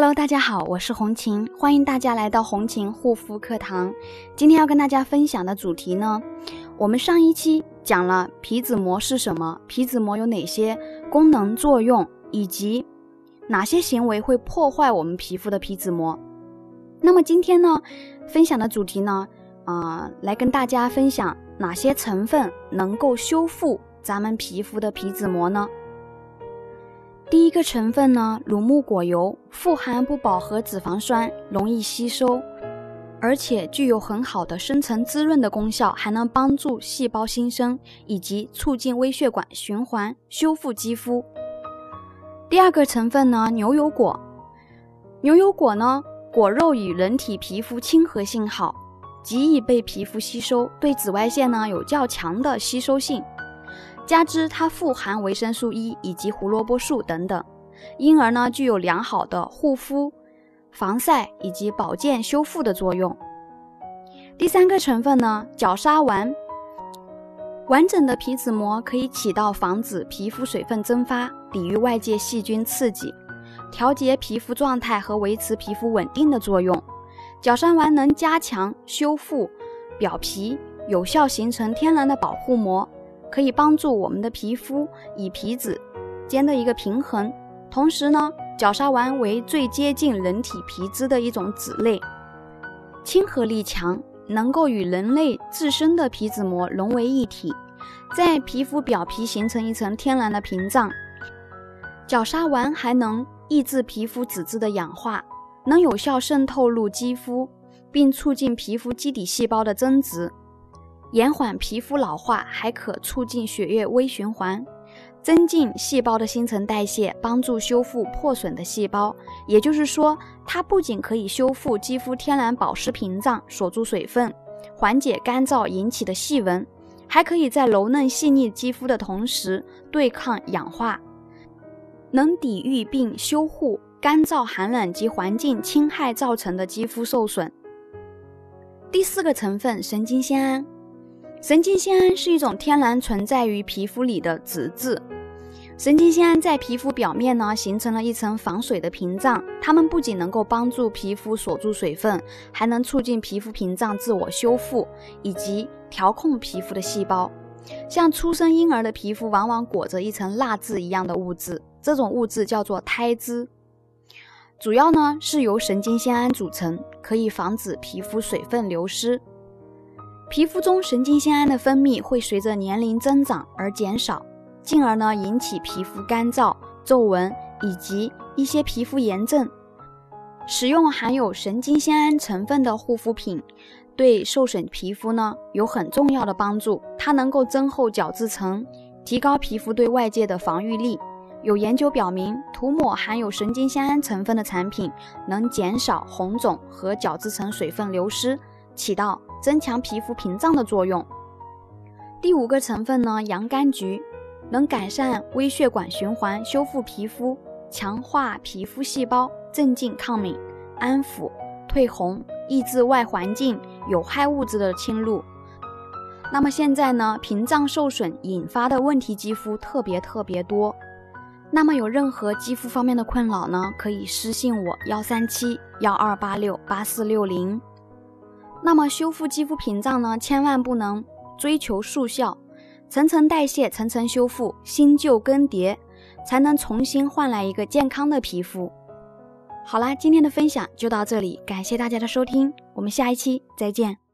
Hello，大家好，我是红琴，欢迎大家来到红琴护肤课堂。今天要跟大家分享的主题呢，我们上一期讲了皮脂膜是什么，皮脂膜有哪些功能作用，以及哪些行为会破坏我们皮肤的皮脂膜。那么今天呢，分享的主题呢，啊，来跟大家分享哪些成分能够修复咱们皮肤的皮脂膜呢？第一个成分呢，乳木果油富含不饱和脂肪酸，容易吸收，而且具有很好的深层滋润的功效，还能帮助细胞新生以及促进微血管循环，修复肌肤。第二个成分呢，牛油果。牛油果呢，果肉与人体皮肤亲和性好，极易被皮肤吸收，对紫外线呢有较强的吸收性。加之它富含维生素 E 以及胡萝卜素等等，因而呢具有良好的护肤、防晒以及保健修复的作用。第三个成分呢，角鲨烷。完整的皮脂膜可以起到防止皮肤水分蒸发、抵御外界细菌刺激、调节皮肤状态和维持皮肤稳定的作用。角鲨烷能加强修复表皮，有效形成天然的保护膜。可以帮助我们的皮肤以皮脂间的一个平衡，同时呢，角鲨烷为最接近人体皮脂的一种脂类，亲和力强，能够与人类自身的皮脂膜融为一体，在皮肤表皮形成一层天然的屏障。角鲨烷还能抑制皮肤脂质的氧化，能有效渗透入肌肤，并促进皮肤基底细胞的增殖。延缓皮肤老化，还可促进血液微循环，增进细胞的新陈代谢，帮助修复破损的细胞。也就是说，它不仅可以修复肌肤天然保湿屏障，锁住水分，缓解干燥引起的细纹，还可以在柔嫩细腻肌肤的同时对抗氧化，能抵御并修护干燥、寒冷及环境侵害造成的肌肤受损。第四个成分，神经酰胺。神经酰胺是一种天然存在于皮肤里的脂质。神经酰胺在皮肤表面呢，形成了一层防水的屏障。它们不仅能够帮助皮肤锁住水分，还能促进皮肤屏障自我修复，以及调控皮肤的细胞。像出生婴儿的皮肤往往裹着一层蜡质一样的物质，这种物质叫做胎脂，主要呢是由神经酰胺组成，可以防止皮肤水分流失。皮肤中神经酰胺的分泌会随着年龄增长而减少，进而呢引起皮肤干燥、皱纹以及一些皮肤炎症。使用含有神经酰胺成分的护肤品，对受损皮肤呢有很重要的帮助。它能够增厚角质层，提高皮肤对外界的防御力。有研究表明，涂抹含有神经酰胺成分的产品能减少红肿和角质层水分流失，起到。增强皮肤屏障的作用。第五个成分呢，洋甘菊能改善微血管循环，修复皮肤，强化皮肤细胞，镇静抗敏，安抚退红，抑制外环境有害物质的侵入。那么现在呢，屏障受损引发的问题肌肤特别特别多。那么有任何肌肤方面的困扰呢，可以私信我幺三七幺二八六八四六零。那么修复肌肤屏障呢，千万不能追求速效，层层代谢，层层修复，新旧更迭，才能重新换来一个健康的皮肤。好啦，今天的分享就到这里，感谢大家的收听，我们下一期再见。